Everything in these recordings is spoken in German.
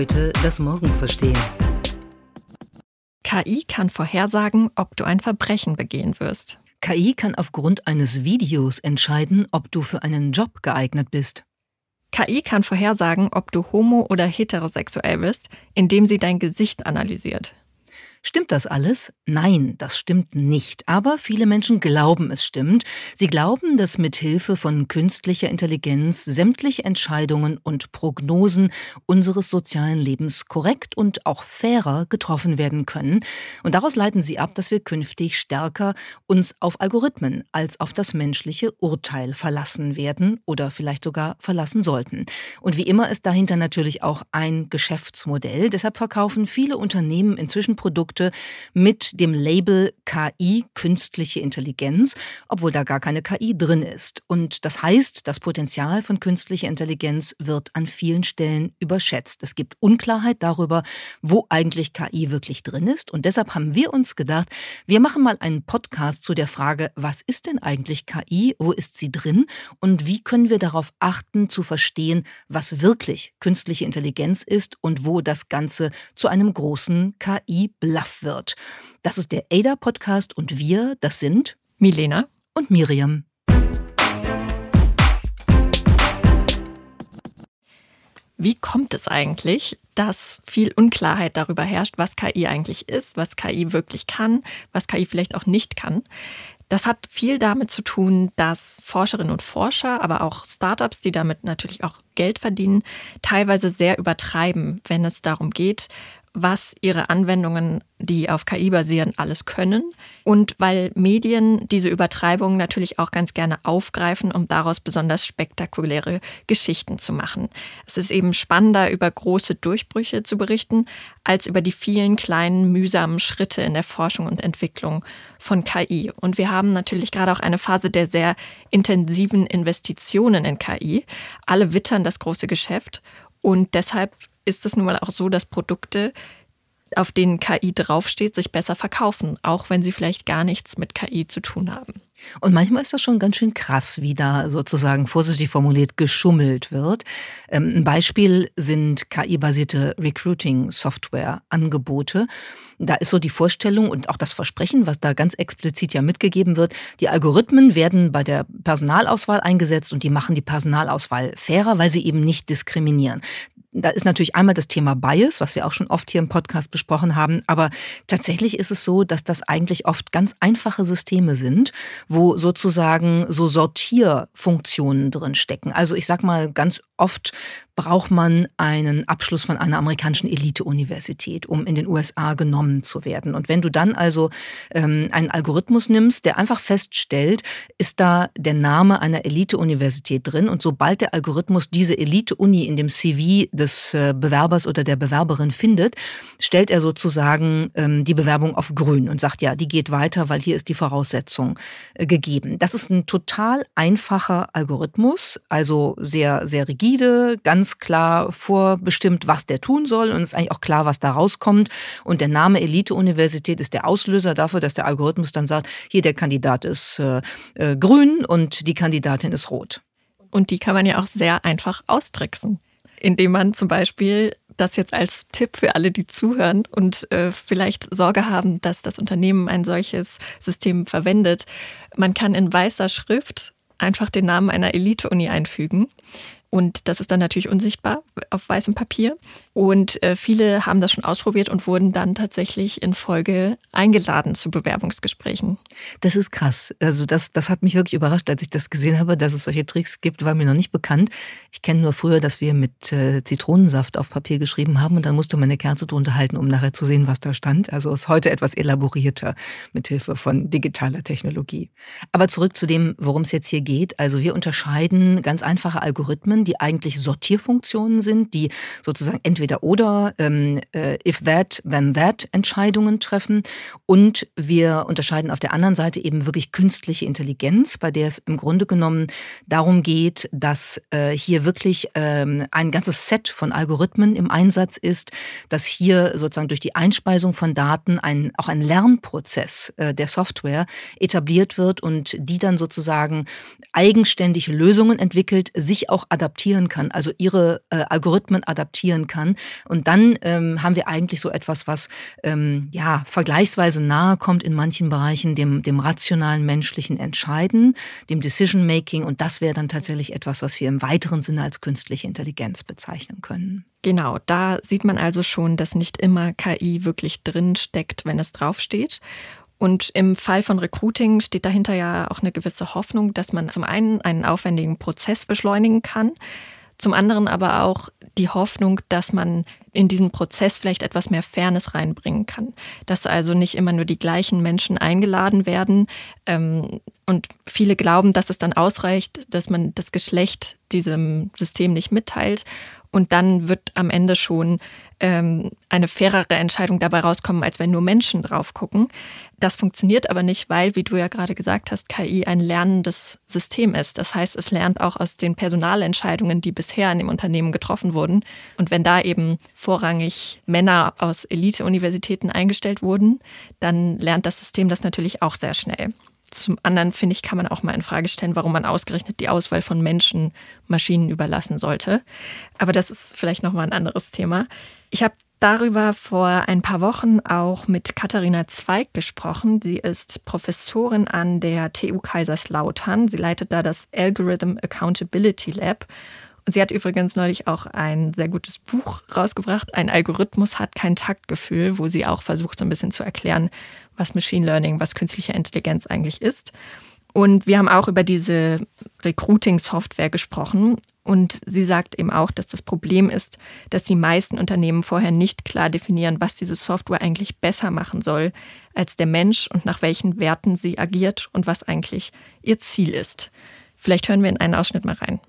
Heute das Morgen verstehen. KI kann vorhersagen, ob du ein Verbrechen begehen wirst. KI kann aufgrund eines Videos entscheiden, ob du für einen Job geeignet bist. KI kann vorhersagen, ob du homo- oder heterosexuell bist, indem sie dein Gesicht analysiert. Stimmt das alles? Nein, das stimmt nicht. Aber viele Menschen glauben, es stimmt. Sie glauben, dass mit Hilfe von künstlicher Intelligenz sämtliche Entscheidungen und Prognosen unseres sozialen Lebens korrekt und auch fairer getroffen werden können. Und daraus leiten sie ab, dass wir künftig stärker uns auf Algorithmen als auf das menschliche Urteil verlassen werden oder vielleicht sogar verlassen sollten. Und wie immer ist dahinter natürlich auch ein Geschäftsmodell. Deshalb verkaufen viele Unternehmen inzwischen Produkte, Produkte mit dem Label KI, künstliche Intelligenz, obwohl da gar keine KI drin ist. Und das heißt, das Potenzial von künstlicher Intelligenz wird an vielen Stellen überschätzt. Es gibt Unklarheit darüber, wo eigentlich KI wirklich drin ist. Und deshalb haben wir uns gedacht, wir machen mal einen Podcast zu der Frage, was ist denn eigentlich KI, wo ist sie drin und wie können wir darauf achten, zu verstehen, was wirklich künstliche Intelligenz ist und wo das Ganze zu einem großen KI-Bluff Bluff wird. Das ist der ADA-Podcast und wir, das sind Milena und Miriam. Wie kommt es eigentlich, dass viel Unklarheit darüber herrscht, was KI eigentlich ist, was KI wirklich kann, was KI vielleicht auch nicht kann? Das hat viel damit zu tun, dass Forscherinnen und Forscher, aber auch Startups, die damit natürlich auch Geld verdienen, teilweise sehr übertreiben, wenn es darum geht, was ihre Anwendungen, die auf KI basieren, alles können. Und weil Medien diese Übertreibungen natürlich auch ganz gerne aufgreifen, um daraus besonders spektakuläre Geschichten zu machen. Es ist eben spannender, über große Durchbrüche zu berichten, als über die vielen kleinen, mühsamen Schritte in der Forschung und Entwicklung von KI. Und wir haben natürlich gerade auch eine Phase der sehr intensiven Investitionen in KI. Alle wittern das große Geschäft. Und deshalb ist es nun mal auch so, dass Produkte, auf denen KI draufsteht, sich besser verkaufen, auch wenn sie vielleicht gar nichts mit KI zu tun haben. Und manchmal ist das schon ganz schön krass, wie da sozusagen vorsichtig formuliert geschummelt wird. Ähm, ein Beispiel sind KI-basierte Recruiting-Software-Angebote. Da ist so die Vorstellung und auch das Versprechen, was da ganz explizit ja mitgegeben wird, die Algorithmen werden bei der Personalauswahl eingesetzt und die machen die Personalauswahl fairer, weil sie eben nicht diskriminieren. Da ist natürlich einmal das Thema Bias, was wir auch schon oft hier im Podcast besprochen haben. Aber tatsächlich ist es so, dass das eigentlich oft ganz einfache Systeme sind, wo sozusagen so Sortierfunktionen drin stecken. Also ich sag mal ganz oft braucht man einen Abschluss von einer amerikanischen Elite-Universität, um in den USA genommen zu werden. Und wenn du dann also ähm, einen Algorithmus nimmst, der einfach feststellt, ist da der Name einer Elite-Universität drin und sobald der Algorithmus diese Elite-Uni in dem CV des äh, Bewerbers oder der Bewerberin findet, stellt er sozusagen ähm, die Bewerbung auf grün und sagt, ja, die geht weiter, weil hier ist die Voraussetzung äh, gegeben. Das ist ein total einfacher Algorithmus, also sehr, sehr rigide, ganz klar vorbestimmt, was der tun soll und ist eigentlich auch klar, was da rauskommt. Und der Name Elite-Universität ist der Auslöser dafür, dass der Algorithmus dann sagt, hier der Kandidat ist äh, grün und die Kandidatin ist rot. Und die kann man ja auch sehr einfach austricksen, indem man zum Beispiel das jetzt als Tipp für alle, die zuhören und äh, vielleicht Sorge haben, dass das Unternehmen ein solches System verwendet. Man kann in weißer Schrift einfach den Namen einer Elite-Uni einfügen. Und das ist dann natürlich unsichtbar auf weißem Papier. Und äh, viele haben das schon ausprobiert und wurden dann tatsächlich in Folge eingeladen zu Bewerbungsgesprächen. Das ist krass. Also das, das hat mich wirklich überrascht, als ich das gesehen habe, dass es solche Tricks gibt, war mir noch nicht bekannt. Ich kenne nur früher, dass wir mit äh, Zitronensaft auf Papier geschrieben haben und dann musste man eine Kerze drunter halten, um nachher zu sehen, was da stand. Also ist heute etwas elaborierter mit Hilfe von digitaler Technologie. Aber zurück zu dem, worum es jetzt hier geht. Also wir unterscheiden ganz einfache Algorithmen Funktionen, die eigentlich Sortierfunktionen sind, die sozusagen entweder oder, ähm, äh, if that, then that Entscheidungen treffen. Und wir unterscheiden auf der anderen Seite eben wirklich künstliche Intelligenz, bei der es im Grunde genommen darum geht, dass äh, hier wirklich ähm, ein ganzes Set von Algorithmen im Einsatz ist, dass hier sozusagen durch die Einspeisung von Daten ein, auch ein Lernprozess äh, der Software etabliert wird und die dann sozusagen eigenständig Lösungen entwickelt, sich auch adaptiert adaptieren kann, also ihre äh, Algorithmen adaptieren kann. Und dann ähm, haben wir eigentlich so etwas, was ähm, ja vergleichsweise nahe kommt in manchen Bereichen dem, dem rationalen menschlichen Entscheiden, dem Decision Making. Und das wäre dann tatsächlich etwas, was wir im weiteren Sinne als künstliche Intelligenz bezeichnen können. Genau, da sieht man also schon, dass nicht immer KI wirklich drin steckt, wenn es draufsteht. Und im Fall von Recruiting steht dahinter ja auch eine gewisse Hoffnung, dass man zum einen einen aufwendigen Prozess beschleunigen kann, zum anderen aber auch die Hoffnung, dass man in diesen Prozess vielleicht etwas mehr Fairness reinbringen kann. Dass also nicht immer nur die gleichen Menschen eingeladen werden. Ähm, und viele glauben, dass es dann ausreicht, dass man das Geschlecht diesem System nicht mitteilt und dann wird am Ende schon ähm, eine fairere Entscheidung dabei rauskommen, als wenn nur Menschen drauf gucken. Das funktioniert aber nicht, weil, wie du ja gerade gesagt hast, KI ein lernendes System ist. Das heißt, es lernt auch aus den Personalentscheidungen, die bisher in dem Unternehmen getroffen wurden. Und wenn da eben vorrangig Männer aus Elite-Universitäten eingestellt wurden, dann lernt das System das natürlich auch sehr schnell. Zum anderen finde ich, kann man auch mal in Frage stellen, warum man ausgerechnet die Auswahl von Menschen Maschinen überlassen sollte. Aber das ist vielleicht nochmal ein anderes Thema. Ich habe darüber vor ein paar Wochen auch mit Katharina Zweig gesprochen. Sie ist Professorin an der TU Kaiserslautern. Sie leitet da das Algorithm Accountability Lab. Und sie hat übrigens neulich auch ein sehr gutes Buch rausgebracht. Ein Algorithmus hat kein Taktgefühl, wo sie auch versucht, so ein bisschen zu erklären, was Machine Learning, was künstliche Intelligenz eigentlich ist. Und wir haben auch über diese Recruiting-Software gesprochen. Und sie sagt eben auch, dass das Problem ist, dass die meisten Unternehmen vorher nicht klar definieren, was diese Software eigentlich besser machen soll als der Mensch und nach welchen Werten sie agiert und was eigentlich ihr Ziel ist. Vielleicht hören wir in einen Ausschnitt mal rein.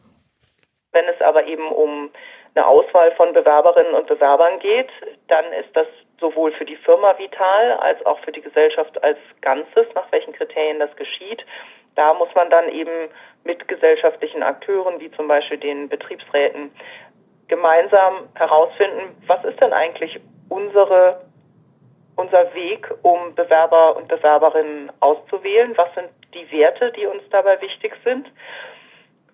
Wenn es aber eben um eine Auswahl von Bewerberinnen und Bewerbern geht, dann ist das sowohl für die Firma vital als auch für die Gesellschaft als Ganzes, nach welchen Kriterien das geschieht. Da muss man dann eben mit gesellschaftlichen Akteuren, wie zum Beispiel den Betriebsräten, gemeinsam herausfinden, was ist denn eigentlich unsere, unser Weg, um Bewerber und Bewerberinnen auszuwählen? Was sind die Werte, die uns dabei wichtig sind?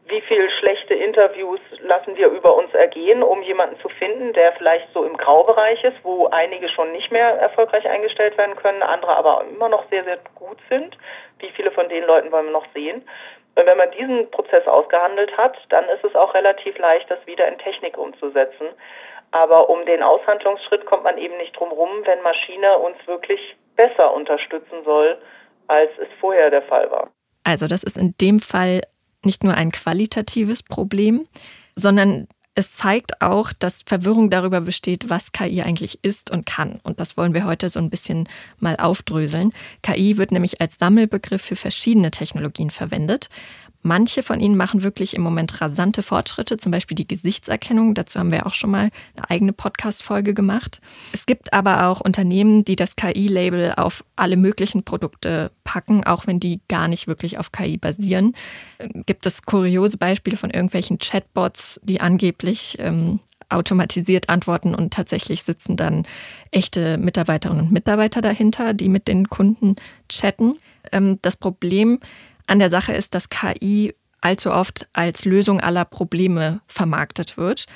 Wie viel schlechte Interviews lassen wir über uns ergehen, um jemanden zu finden, der vielleicht so im Graubereich ist, wo einige schon nicht mehr erfolgreich eingestellt werden können, andere aber immer noch sehr, sehr gut sind. Wie viele von den Leuten wollen wir noch sehen? Und wenn man diesen Prozess ausgehandelt hat, dann ist es auch relativ leicht, das wieder in Technik umzusetzen. Aber um den Aushandlungsschritt kommt man eben nicht drum rum, wenn Maschine uns wirklich besser unterstützen soll, als es vorher der Fall war. Also das ist in dem Fall nicht nur ein qualitatives Problem, sondern es zeigt auch, dass Verwirrung darüber besteht, was KI eigentlich ist und kann. Und das wollen wir heute so ein bisschen mal aufdröseln. KI wird nämlich als Sammelbegriff für verschiedene Technologien verwendet. Manche von ihnen machen wirklich im Moment rasante Fortschritte, zum Beispiel die Gesichtserkennung. Dazu haben wir auch schon mal eine eigene Podcast-Folge gemacht. Es gibt aber auch Unternehmen, die das KI-Label auf alle möglichen Produkte packen, auch wenn die gar nicht wirklich auf KI basieren. Ähm, gibt es kuriose Beispiele von irgendwelchen Chatbots, die angeblich ähm, automatisiert antworten und tatsächlich sitzen dann echte Mitarbeiterinnen und Mitarbeiter dahinter, die mit den Kunden chatten. Ähm, das Problem an der Sache ist, dass KI allzu oft als Lösung aller Probleme vermarktet wird,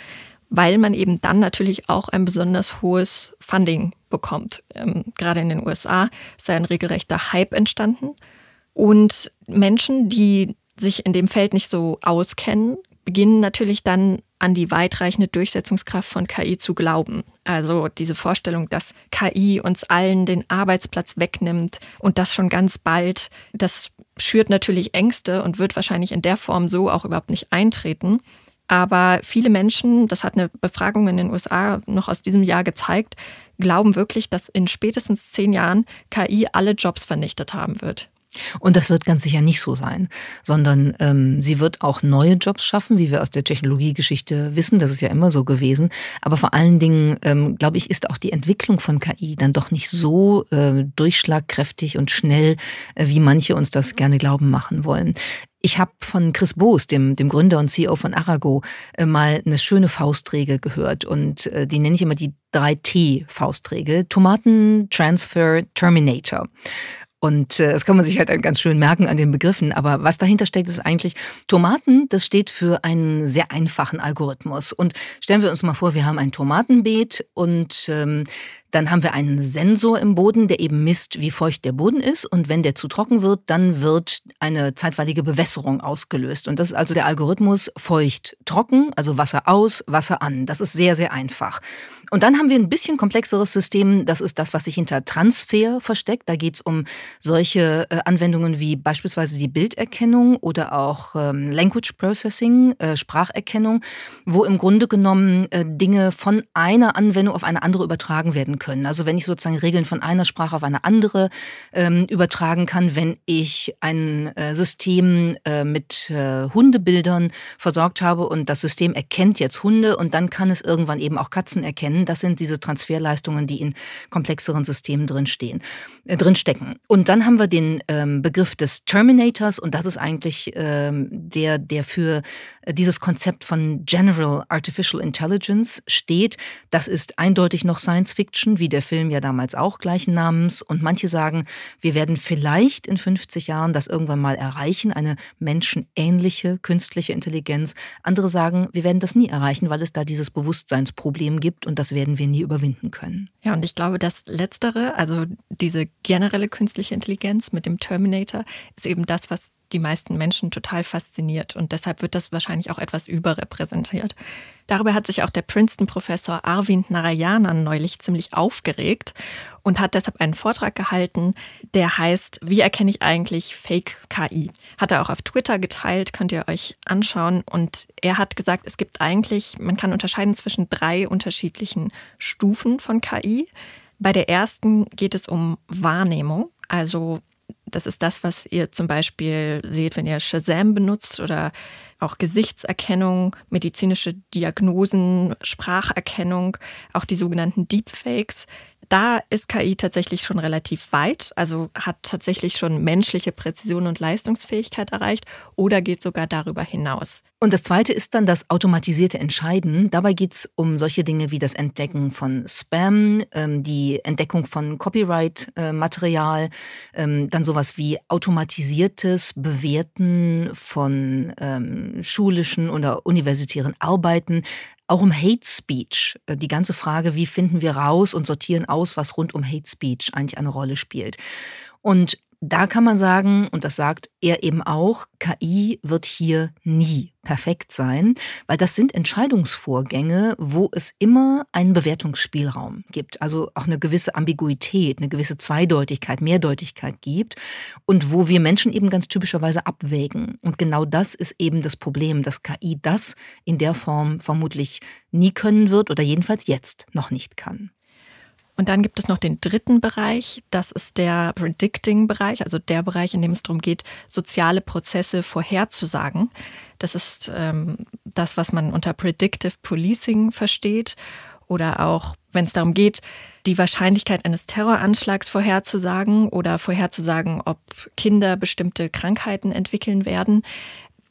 weil man eben dann natürlich auch ein besonders hohes Funding bekommt. Ähm, gerade in den USA ist ein regelrechter Hype entstanden. Und Menschen, die sich in dem Feld nicht so auskennen, beginnen natürlich dann an die weitreichende Durchsetzungskraft von KI zu glauben. Also diese Vorstellung, dass KI uns allen den Arbeitsplatz wegnimmt und das schon ganz bald, das schürt natürlich Ängste und wird wahrscheinlich in der Form so auch überhaupt nicht eintreten. Aber viele Menschen, das hat eine Befragung in den USA noch aus diesem Jahr gezeigt, glauben wirklich, dass in spätestens zehn Jahren KI alle Jobs vernichtet haben wird. Und das wird ganz sicher nicht so sein, sondern ähm, sie wird auch neue Jobs schaffen, wie wir aus der Technologiegeschichte wissen. Das ist ja immer so gewesen. Aber vor allen Dingen, ähm, glaube ich, ist auch die Entwicklung von KI dann doch nicht so äh, durchschlagkräftig und schnell, äh, wie manche uns das gerne glauben machen wollen. Ich habe von Chris Boos, dem, dem Gründer und CEO von Arago, äh, mal eine schöne Faustregel gehört. Und äh, die nenne ich immer die 3T-Faustregel. Tomaten, Transfer, Terminator. Und äh, das kann man sich halt ganz schön merken an den Begriffen. Aber was dahinter steckt, ist eigentlich Tomaten, das steht für einen sehr einfachen Algorithmus. Und stellen wir uns mal vor, wir haben ein Tomatenbeet und ähm, dann haben wir einen Sensor im Boden, der eben misst, wie feucht der Boden ist. Und wenn der zu trocken wird, dann wird eine zeitweilige Bewässerung ausgelöst. Und das ist also der Algorithmus feucht, trocken, also Wasser aus, Wasser an. Das ist sehr, sehr einfach. Und dann haben wir ein bisschen komplexeres System. Das ist das, was sich hinter Transfer versteckt. Da geht es um solche äh, Anwendungen wie beispielsweise die Bilderkennung oder auch ähm, Language Processing, äh, Spracherkennung, wo im Grunde genommen äh, Dinge von einer Anwendung auf eine andere übertragen werden können. Also wenn ich sozusagen Regeln von einer Sprache auf eine andere ähm, übertragen kann, wenn ich ein äh, System äh, mit äh, Hundebildern versorgt habe und das System erkennt jetzt Hunde und dann kann es irgendwann eben auch Katzen erkennen das sind diese Transferleistungen, die in komplexeren Systemen drinstehen, äh, drinstecken. Und dann haben wir den ähm, Begriff des Terminators und das ist eigentlich ähm, der, der für äh, dieses Konzept von General Artificial Intelligence steht. Das ist eindeutig noch Science Fiction, wie der Film ja damals auch gleichen Namens. Und manche sagen, wir werden vielleicht in 50 Jahren das irgendwann mal erreichen, eine menschenähnliche künstliche Intelligenz. Andere sagen, wir werden das nie erreichen, weil es da dieses Bewusstseinsproblem gibt und das werden wir nie überwinden können. Ja, und ich glaube, das Letztere, also diese generelle künstliche Intelligenz mit dem Terminator, ist eben das, was die meisten Menschen total fasziniert. Und deshalb wird das wahrscheinlich auch etwas überrepräsentiert. Darüber hat sich auch der Princeton-Professor Arvind Narayanan neulich ziemlich aufgeregt und hat deshalb einen Vortrag gehalten, der heißt, wie erkenne ich eigentlich Fake KI? Hat er auch auf Twitter geteilt, könnt ihr euch anschauen. Und er hat gesagt, es gibt eigentlich, man kann unterscheiden zwischen drei unterschiedlichen Stufen von KI. Bei der ersten geht es um Wahrnehmung. Also das ist das, was ihr zum Beispiel seht, wenn ihr Shazam benutzt oder auch Gesichtserkennung, medizinische Diagnosen, Spracherkennung, auch die sogenannten Deepfakes da ist KI tatsächlich schon relativ weit, also hat tatsächlich schon menschliche Präzision und Leistungsfähigkeit erreicht oder geht sogar darüber hinaus. Und das Zweite ist dann das automatisierte Entscheiden. Dabei geht es um solche Dinge wie das Entdecken von Spam, ähm, die Entdeckung von Copyright-Material, ähm, dann sowas wie automatisiertes Bewerten von ähm, schulischen oder universitären Arbeiten, auch um Hate Speech. Äh, die ganze Frage, wie finden wir raus und sortieren aus, was rund um Hate Speech eigentlich eine Rolle spielt. Und da kann man sagen, und das sagt er eben auch, KI wird hier nie perfekt sein, weil das sind Entscheidungsvorgänge, wo es immer einen Bewertungsspielraum gibt, also auch eine gewisse Ambiguität, eine gewisse Zweideutigkeit, Mehrdeutigkeit gibt und wo wir Menschen eben ganz typischerweise abwägen. Und genau das ist eben das Problem, dass KI das in der Form vermutlich nie können wird oder jedenfalls jetzt noch nicht kann. Und dann gibt es noch den dritten Bereich, das ist der Predicting-Bereich, also der Bereich, in dem es darum geht, soziale Prozesse vorherzusagen. Das ist ähm, das, was man unter Predictive Policing versteht oder auch, wenn es darum geht, die Wahrscheinlichkeit eines Terroranschlags vorherzusagen oder vorherzusagen, ob Kinder bestimmte Krankheiten entwickeln werden.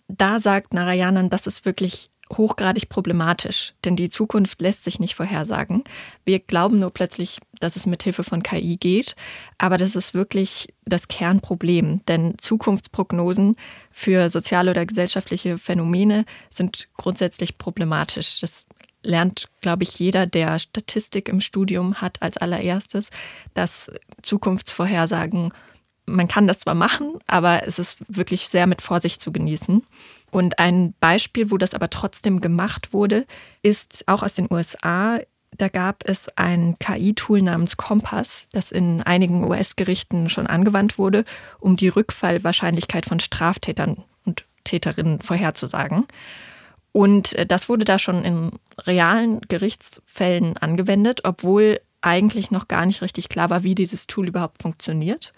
Da sagt Narayanan, das ist wirklich hochgradig problematisch, denn die Zukunft lässt sich nicht vorhersagen. Wir glauben nur plötzlich, dass es mit Hilfe von KI geht, aber das ist wirklich das Kernproblem, denn Zukunftsprognosen für soziale oder gesellschaftliche Phänomene sind grundsätzlich problematisch. Das lernt, glaube ich, jeder, der Statistik im Studium hat als allererstes, dass Zukunftsvorhersagen, man kann das zwar machen, aber es ist wirklich sehr mit Vorsicht zu genießen. Und ein Beispiel, wo das aber trotzdem gemacht wurde, ist auch aus den USA. Da gab es ein KI-Tool namens Compass, das in einigen US-Gerichten schon angewandt wurde, um die Rückfallwahrscheinlichkeit von Straftätern und Täterinnen vorherzusagen. Und äh, das wurde da schon in realen Gerichtsfällen angewendet, obwohl eigentlich noch gar nicht richtig klar war, wie dieses Tool überhaupt funktioniert.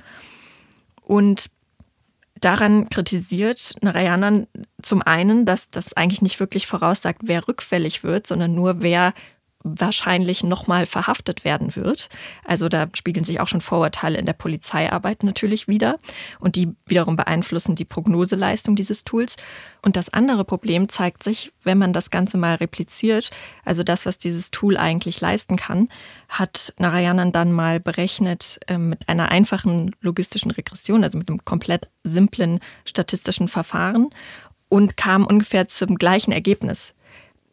Und daran kritisiert Narayanan zum einen, dass das eigentlich nicht wirklich voraussagt, wer rückfällig wird, sondern nur wer wahrscheinlich nochmal verhaftet werden wird. Also da spiegeln sich auch schon Vorurteile in der Polizeiarbeit natürlich wieder und die wiederum beeinflussen die Prognoseleistung dieses Tools. Und das andere Problem zeigt sich, wenn man das Ganze mal repliziert, also das, was dieses Tool eigentlich leisten kann, hat Narayanan dann mal berechnet äh, mit einer einfachen logistischen Regression, also mit einem komplett simplen statistischen Verfahren und kam ungefähr zum gleichen Ergebnis.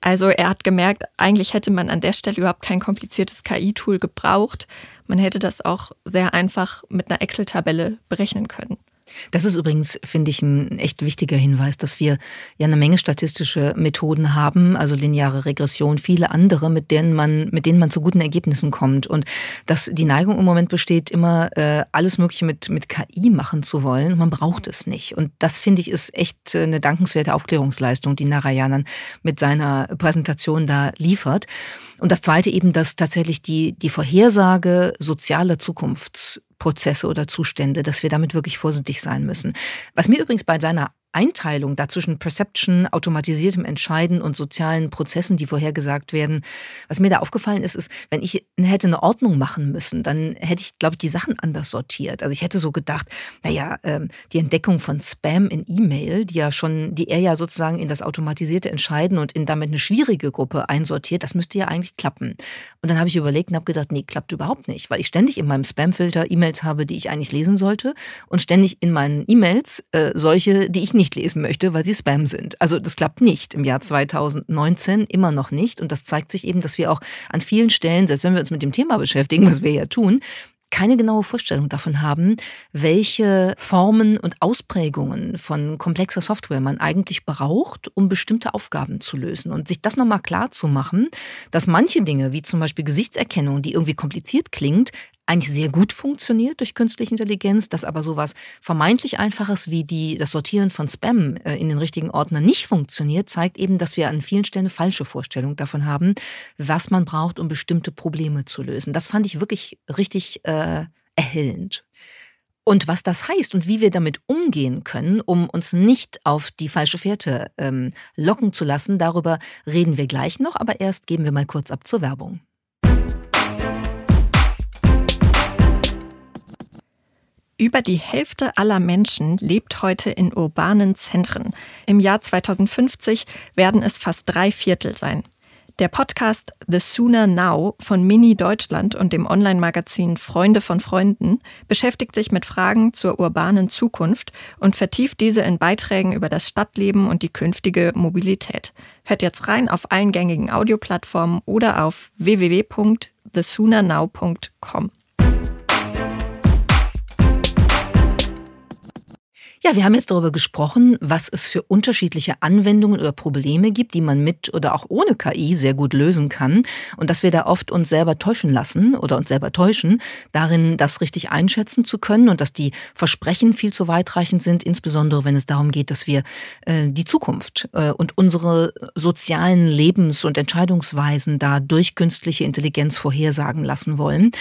Also er hat gemerkt, eigentlich hätte man an der Stelle überhaupt kein kompliziertes KI-Tool gebraucht. Man hätte das auch sehr einfach mit einer Excel-Tabelle berechnen können. Das ist übrigens, finde ich, ein echt wichtiger Hinweis, dass wir ja eine Menge statistische Methoden haben, also lineare Regression, viele andere, mit denen man, mit denen man zu guten Ergebnissen kommt. Und dass die Neigung im Moment besteht, immer äh, alles Mögliche mit, mit KI machen zu wollen. Man braucht es nicht. Und das, finde ich, ist echt äh, eine dankenswerte Aufklärungsleistung, die Narayanan mit seiner Präsentation da liefert. Und das Zweite eben, dass tatsächlich die, die Vorhersage sozialer Zukunftsprozesse oder Zustände, dass wir damit wirklich vorsichtig sein müssen. Was mir übrigens bei seiner Einteilung dazwischen Perception, automatisiertem Entscheiden und sozialen Prozessen, die vorhergesagt werden. Was mir da aufgefallen ist, ist, wenn ich hätte eine Ordnung machen müssen, dann hätte ich, glaube ich, die Sachen anders sortiert. Also ich hätte so gedacht, naja, ähm, die Entdeckung von Spam in E-Mail, die ja schon, die er ja sozusagen in das automatisierte Entscheiden und in damit eine schwierige Gruppe einsortiert, das müsste ja eigentlich klappen. Und dann habe ich überlegt und habe gedacht, nee, klappt überhaupt nicht, weil ich ständig in meinem Spam-Filter E-Mails habe, die ich eigentlich lesen sollte und ständig in meinen E-Mails äh, solche, die ich nicht lesen möchte, weil sie Spam sind. Also das klappt nicht im Jahr 2019, immer noch nicht. Und das zeigt sich eben, dass wir auch an vielen Stellen, selbst wenn wir uns mit dem Thema beschäftigen, was wir ja tun, keine genaue Vorstellung davon haben, welche Formen und Ausprägungen von komplexer Software man eigentlich braucht, um bestimmte Aufgaben zu lösen. Und sich das nochmal klar zu machen, dass manche Dinge, wie zum Beispiel Gesichtserkennung, die irgendwie kompliziert klingt, eigentlich sehr gut funktioniert durch künstliche Intelligenz, dass aber sowas vermeintlich Einfaches wie die, das Sortieren von Spam äh, in den richtigen Ordner nicht funktioniert, zeigt eben, dass wir an vielen Stellen eine falsche Vorstellung davon haben, was man braucht, um bestimmte Probleme zu lösen. Das fand ich wirklich richtig äh, erhellend. Und was das heißt und wie wir damit umgehen können, um uns nicht auf die falsche Fährte ähm, locken zu lassen, darüber reden wir gleich noch, aber erst geben wir mal kurz ab zur Werbung. Über die Hälfte aller Menschen lebt heute in urbanen Zentren. Im Jahr 2050 werden es fast drei Viertel sein. Der Podcast The Sooner Now von Mini Deutschland und dem Online-Magazin Freunde von Freunden beschäftigt sich mit Fragen zur urbanen Zukunft und vertieft diese in Beiträgen über das Stadtleben und die künftige Mobilität. Hört jetzt rein auf allen gängigen Audioplattformen oder auf www.thesoonernow.com. Ja, wir haben jetzt darüber gesprochen, was es für unterschiedliche Anwendungen oder Probleme gibt, die man mit oder auch ohne KI sehr gut lösen kann und dass wir da oft uns selber täuschen lassen oder uns selber täuschen, darin das richtig einschätzen zu können und dass die Versprechen viel zu weitreichend sind, insbesondere wenn es darum geht, dass wir äh, die Zukunft äh, und unsere sozialen Lebens- und Entscheidungsweisen da durch künstliche Intelligenz vorhersagen lassen wollen.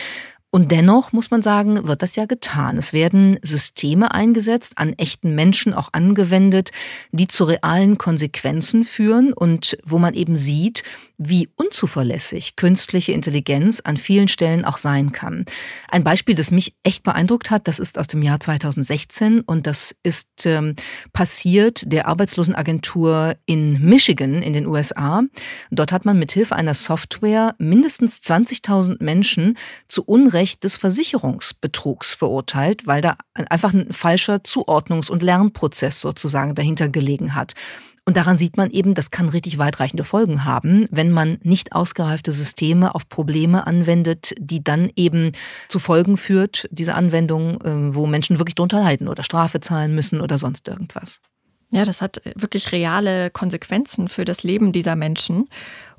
Und dennoch muss man sagen, wird das ja getan. Es werden Systeme eingesetzt, an echten Menschen auch angewendet, die zu realen Konsequenzen führen und wo man eben sieht, wie unzuverlässig künstliche Intelligenz an vielen Stellen auch sein kann. Ein Beispiel, das mich echt beeindruckt hat, das ist aus dem Jahr 2016 und das ist ähm, passiert der Arbeitslosenagentur in Michigan in den USA. Dort hat man mithilfe einer Software mindestens 20.000 Menschen zu Unrecht des Versicherungsbetrugs verurteilt, weil da einfach ein falscher Zuordnungs- und Lernprozess sozusagen dahinter gelegen hat. Und daran sieht man eben, das kann richtig weitreichende Folgen haben, wenn man nicht ausgereifte Systeme auf Probleme anwendet, die dann eben zu Folgen führt, diese Anwendung, ähm, wo Menschen wirklich drunter leiden oder Strafe zahlen müssen oder sonst irgendwas. Ja, das hat wirklich reale Konsequenzen für das Leben dieser Menschen.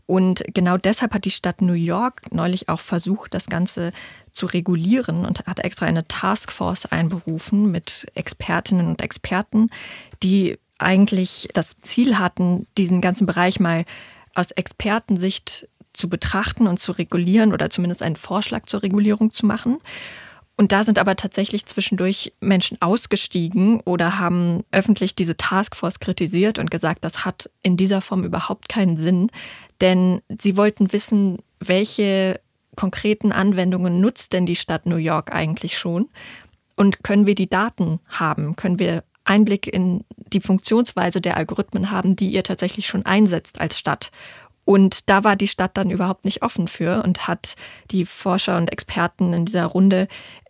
Und genau deshalb hat die Stadt New York neulich auch versucht, das Ganze zu regulieren und hat extra eine Taskforce einberufen mit Expertinnen und Experten, die eigentlich das Ziel hatten, diesen ganzen Bereich mal aus Expertensicht zu betrachten und zu regulieren oder zumindest einen Vorschlag zur Regulierung zu machen. Und da sind aber tatsächlich zwischendurch Menschen ausgestiegen oder haben öffentlich diese Taskforce kritisiert und gesagt, das hat in dieser Form überhaupt keinen Sinn. Denn sie wollten wissen, welche konkreten Anwendungen nutzt denn die Stadt New York eigentlich schon? Und können wir die Daten haben? Können wir Einblick in die Funktionsweise der Algorithmen haben, die ihr tatsächlich schon einsetzt als Stadt? Und da war die Stadt dann überhaupt nicht offen für und hat die Forscher und Experten in dieser Runde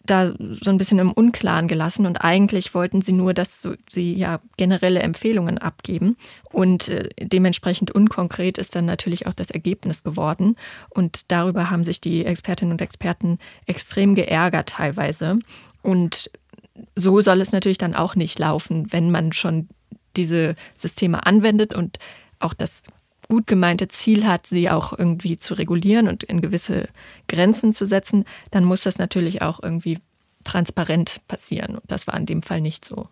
da so ein bisschen im Unklaren gelassen. Und eigentlich wollten sie nur, dass sie ja generelle Empfehlungen abgeben. Und äh, dementsprechend unkonkret ist dann natürlich auch das Ergebnis geworden. Und darüber haben sich die Expertinnen und Experten extrem geärgert teilweise. Und so soll es natürlich dann auch nicht laufen, wenn man schon diese Systeme anwendet und auch das gut gemeinte Ziel hat, sie auch irgendwie zu regulieren und in gewisse Grenzen zu setzen, dann muss das natürlich auch irgendwie transparent passieren. Und das war in dem Fall nicht so.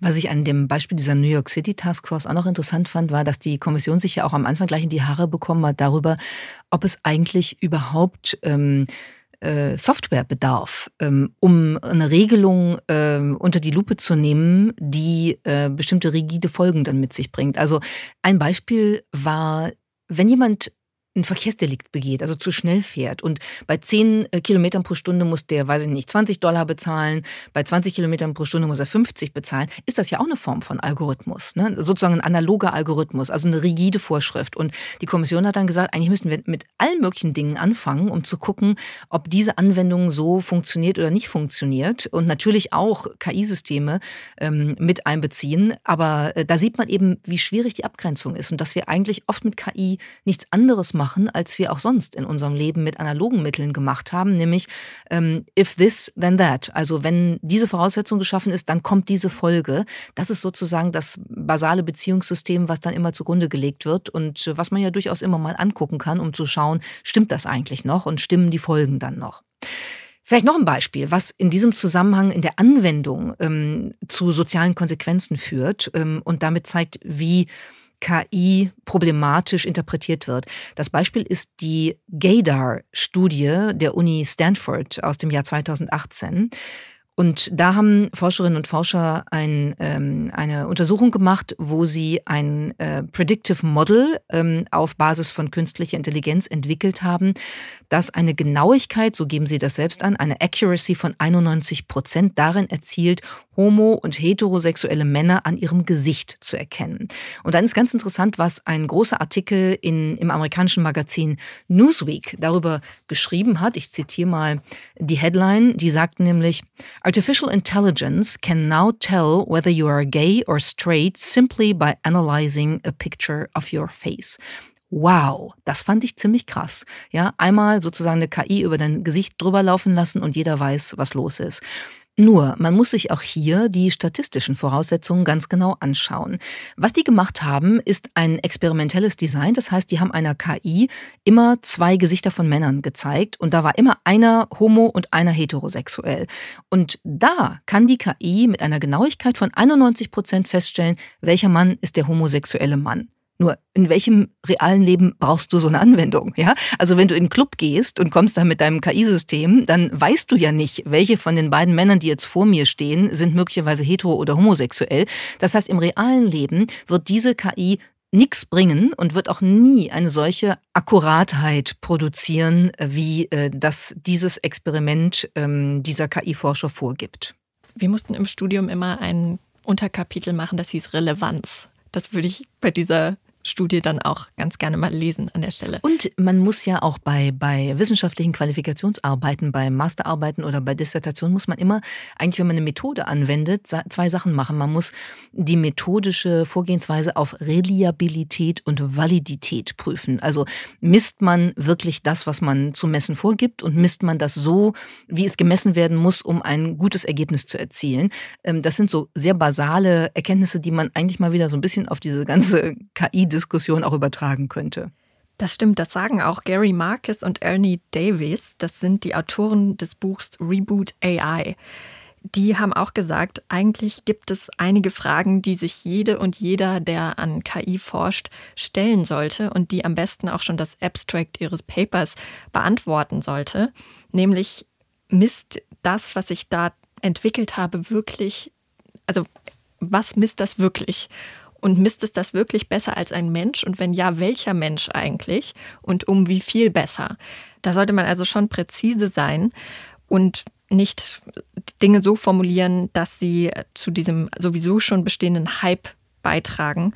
Was ich an dem Beispiel dieser New York City Task Force auch noch interessant fand, war, dass die Kommission sich ja auch am Anfang gleich in die Haare bekommen hat darüber, ob es eigentlich überhaupt ähm, äh, Software bedarf, ähm, um eine Regelung äh, unter die Lupe zu nehmen, die äh, bestimmte rigide Folgen dann mit sich bringt. Also ein Beispiel war, wenn jemand ein Verkehrsdelikt begeht, also zu schnell fährt und bei 10 äh, Kilometern pro Stunde muss der, weiß ich nicht, 20 Dollar bezahlen, bei 20 Kilometern pro Stunde muss er 50 bezahlen, ist das ja auch eine Form von Algorithmus, ne? sozusagen ein analoger Algorithmus, also eine rigide Vorschrift. Und die Kommission hat dann gesagt, eigentlich müssen wir mit allen möglichen Dingen anfangen, um zu gucken, ob diese Anwendung so funktioniert oder nicht funktioniert und natürlich auch KI-Systeme ähm, mit einbeziehen. Aber äh, da sieht man eben, wie schwierig die Abgrenzung ist und dass wir eigentlich oft mit KI nichts anderes machen machen, als wir auch sonst in unserem Leben mit analogen Mitteln gemacht haben, nämlich ähm, if this, then that. Also wenn diese Voraussetzung geschaffen ist, dann kommt diese Folge. Das ist sozusagen das basale Beziehungssystem, was dann immer zugrunde gelegt wird und was man ja durchaus immer mal angucken kann, um zu schauen, stimmt das eigentlich noch und stimmen die Folgen dann noch. Vielleicht noch ein Beispiel, was in diesem Zusammenhang in der Anwendung ähm, zu sozialen Konsequenzen führt ähm, und damit zeigt, wie KI problematisch interpretiert wird. Das Beispiel ist die GADAR-Studie der Uni Stanford aus dem Jahr 2018. Und da haben Forscherinnen und Forscher ein, ähm, eine Untersuchung gemacht, wo sie ein äh, Predictive Model ähm, auf Basis von künstlicher Intelligenz entwickelt haben, das eine Genauigkeit, so geben sie das selbst an, eine Accuracy von 91 Prozent darin erzielt, homo- und heterosexuelle Männer an ihrem Gesicht zu erkennen. Und dann ist ganz interessant, was ein großer Artikel in, im amerikanischen Magazin Newsweek darüber geschrieben hat. Ich zitiere mal die Headline, die sagt nämlich, Artificial intelligence can now tell whether you are gay or straight simply by analyzing a picture of your face. Wow, das fand ich ziemlich krass. Ja, einmal sozusagen eine KI über dein Gesicht drüber laufen lassen und jeder weiß, was los ist. Nur, man muss sich auch hier die statistischen Voraussetzungen ganz genau anschauen. Was die gemacht haben, ist ein experimentelles Design. Das heißt, die haben einer KI immer zwei Gesichter von Männern gezeigt und da war immer einer homo und einer heterosexuell. Und da kann die KI mit einer Genauigkeit von 91 Prozent feststellen, welcher Mann ist der homosexuelle Mann. Nur in welchem realen Leben brauchst du so eine Anwendung? Ja, also wenn du in den Club gehst und kommst da mit deinem KI-System, dann weißt du ja nicht, welche von den beiden Männern, die jetzt vor mir stehen, sind möglicherweise hetero oder homosexuell. Das heißt, im realen Leben wird diese KI nichts bringen und wird auch nie eine solche Akkuratheit produzieren, wie äh, das dieses Experiment ähm, dieser KI-Forscher vorgibt. Wir mussten im Studium immer ein Unterkapitel machen, das hieß Relevanz. Das würde ich bei dieser Studie dann auch ganz gerne mal lesen an der Stelle. Und man muss ja auch bei, bei wissenschaftlichen Qualifikationsarbeiten, bei Masterarbeiten oder bei Dissertationen, muss man immer, eigentlich wenn man eine Methode anwendet, zwei Sachen machen. Man muss die methodische Vorgehensweise auf Reliabilität und Validität prüfen. Also misst man wirklich das, was man zu messen vorgibt und misst man das so, wie es gemessen werden muss, um ein gutes Ergebnis zu erzielen. Ähm, das sind so sehr basale Erkenntnisse, die man eigentlich mal wieder so ein bisschen auf diese ganze KI Diskussion auch übertragen könnte. Das stimmt, das sagen auch Gary Marcus und Ernie Davis. Das sind die Autoren des Buchs Reboot AI. Die haben auch gesagt, eigentlich gibt es einige Fragen, die sich jede und jeder, der an KI forscht, stellen sollte und die am besten auch schon das Abstract ihres Papers beantworten sollte. Nämlich, misst das, was ich da entwickelt habe, wirklich, also was misst das wirklich? Und misst es das wirklich besser als ein Mensch? Und wenn ja, welcher Mensch eigentlich? Und um wie viel besser? Da sollte man also schon präzise sein und nicht Dinge so formulieren, dass sie zu diesem sowieso schon bestehenden Hype beitragen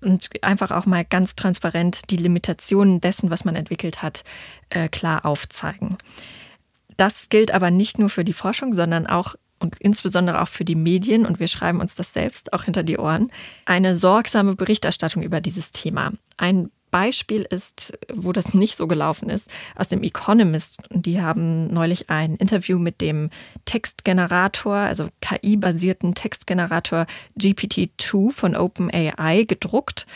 und einfach auch mal ganz transparent die Limitationen dessen, was man entwickelt hat, äh, klar aufzeigen. Das gilt aber nicht nur für die Forschung, sondern auch und insbesondere auch für die Medien, und wir schreiben uns das selbst auch hinter die Ohren, eine sorgsame Berichterstattung über dieses Thema. Ein Beispiel ist, wo das nicht so gelaufen ist, aus dem Economist. Die haben neulich ein Interview mit dem Textgenerator, also KI-basierten Textgenerator GPT-2 von OpenAI gedruckt.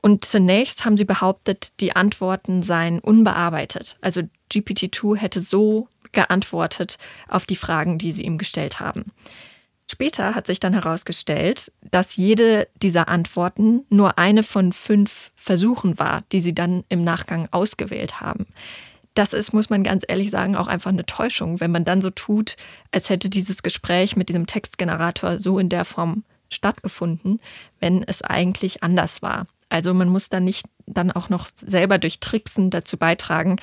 Und zunächst haben sie behauptet, die Antworten seien unbearbeitet. Also GPT-2 hätte so geantwortet auf die Fragen, die sie ihm gestellt haben. Später hat sich dann herausgestellt, dass jede dieser Antworten nur eine von fünf Versuchen war, die sie dann im Nachgang ausgewählt haben. Das ist, muss man ganz ehrlich sagen, auch einfach eine Täuschung, wenn man dann so tut, als hätte dieses Gespräch mit diesem Textgenerator so in der Form stattgefunden, wenn es eigentlich anders war. Also man muss dann nicht dann auch noch selber durch Tricksen dazu beitragen,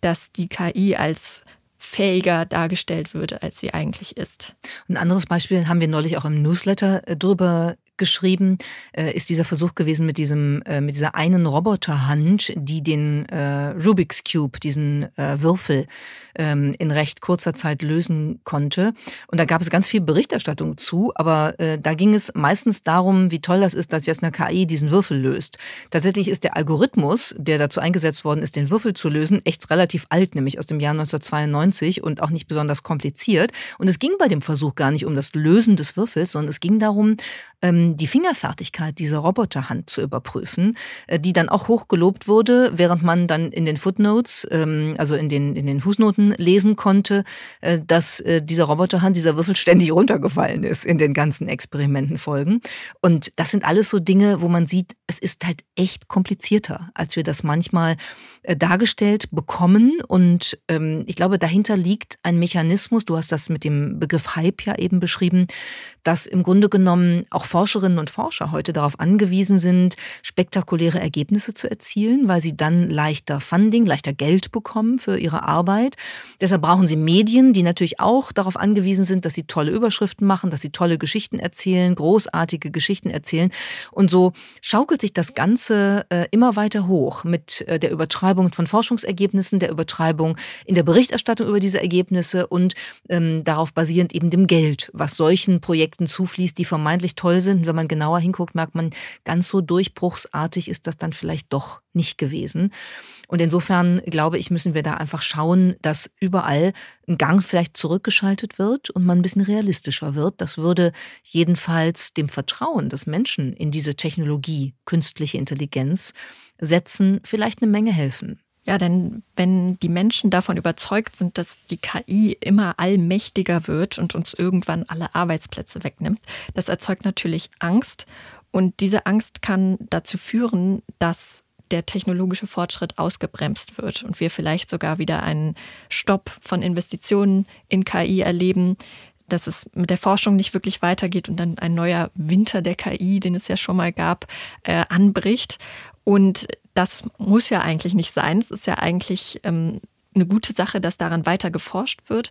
dass die KI als fähiger dargestellt würde, als sie eigentlich ist. Ein anderes Beispiel haben wir neulich auch im Newsletter äh, drüber geschrieben, äh, ist dieser Versuch gewesen mit diesem äh, mit dieser einen Roboterhand, die den äh, Rubik's Cube, diesen äh, Würfel ähm, in recht kurzer Zeit lösen konnte. Und da gab es ganz viel Berichterstattung zu, aber äh, da ging es meistens darum, wie toll das ist, dass jetzt eine KI diesen Würfel löst. Tatsächlich ist der Algorithmus, der dazu eingesetzt worden ist, den Würfel zu lösen, echt relativ alt, nämlich aus dem Jahr 1992 und auch nicht besonders kompliziert. Und es ging bei dem Versuch gar nicht um das Lösen des Würfels, sondern es ging darum, die Fingerfertigkeit dieser Roboterhand zu überprüfen, äh, die dann auch hoch gelobt wurde, während man dann in den Footnotes, ähm, also in den, in den Fußnoten lesen konnte, äh, dass äh, dieser Roboterhand, dieser Würfel ständig runtergefallen ist in den ganzen Experimentenfolgen. Und das sind alles so Dinge, wo man sieht, es ist halt echt komplizierter, als wir das manchmal dargestellt bekommen. Und ähm, ich glaube, dahinter liegt ein Mechanismus, du hast das mit dem Begriff Hype ja eben beschrieben, dass im Grunde genommen auch Forscherinnen und Forscher heute darauf angewiesen sind, spektakuläre Ergebnisse zu erzielen, weil sie dann leichter Funding, leichter Geld bekommen für ihre Arbeit. Deshalb brauchen sie Medien, die natürlich auch darauf angewiesen sind, dass sie tolle Überschriften machen, dass sie tolle Geschichten erzählen, großartige Geschichten erzählen. Und so schaukelt sich das Ganze äh, immer weiter hoch mit äh, der Übertreibung von Forschungsergebnissen, der Übertreibung in der Berichterstattung über diese Ergebnisse und ähm, darauf basierend eben dem Geld, was solchen Projekten zufließt, die vermeintlich toll sind. Wenn man genauer hinguckt, merkt man, ganz so durchbruchsartig ist das dann vielleicht doch nicht gewesen. Und insofern glaube ich, müssen wir da einfach schauen, dass überall ein Gang vielleicht zurückgeschaltet wird und man ein bisschen realistischer wird. Das würde jedenfalls dem Vertrauen des Menschen in diese Technologie, künstliche Intelligenz setzen, vielleicht eine Menge helfen. Ja, denn wenn die Menschen davon überzeugt sind, dass die KI immer allmächtiger wird und uns irgendwann alle Arbeitsplätze wegnimmt, das erzeugt natürlich Angst. Und diese Angst kann dazu führen, dass der technologische Fortschritt ausgebremst wird und wir vielleicht sogar wieder einen Stopp von Investitionen in KI erleben, dass es mit der Forschung nicht wirklich weitergeht und dann ein neuer Winter der KI, den es ja schon mal gab, äh, anbricht. Und das muss ja eigentlich nicht sein. Es ist ja eigentlich ähm, eine gute Sache, dass daran weiter geforscht wird.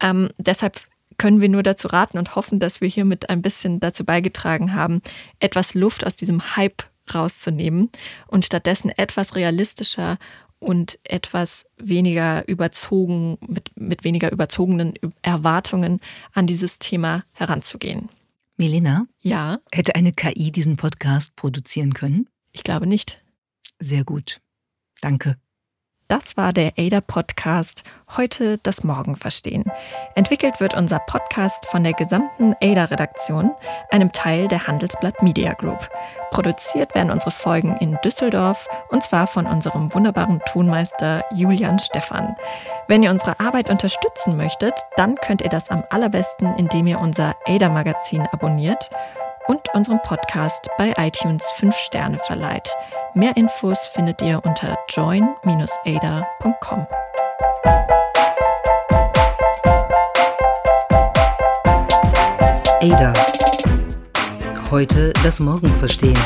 Ähm, deshalb können wir nur dazu raten und hoffen, dass wir hiermit ein bisschen dazu beigetragen haben, etwas Luft aus diesem Hype rauszunehmen und stattdessen etwas realistischer und etwas weniger überzogen, mit, mit weniger überzogenen Erwartungen an dieses Thema heranzugehen. Melina? Ja. Hätte eine KI diesen Podcast produzieren können? Ich glaube nicht. Sehr gut. Danke. Das war der ADA-Podcast Heute das Morgen verstehen. Entwickelt wird unser Podcast von der gesamten ADA-Redaktion, einem Teil der Handelsblatt Media Group. Produziert werden unsere Folgen in Düsseldorf und zwar von unserem wunderbaren Tonmeister Julian Stephan. Wenn ihr unsere Arbeit unterstützen möchtet, dann könnt ihr das am allerbesten, indem ihr unser ADA-Magazin abonniert und unserem Podcast bei iTunes 5 Sterne verleiht. Mehr Infos findet ihr unter join-ada.com. Ada. Heute das Morgen verstehen.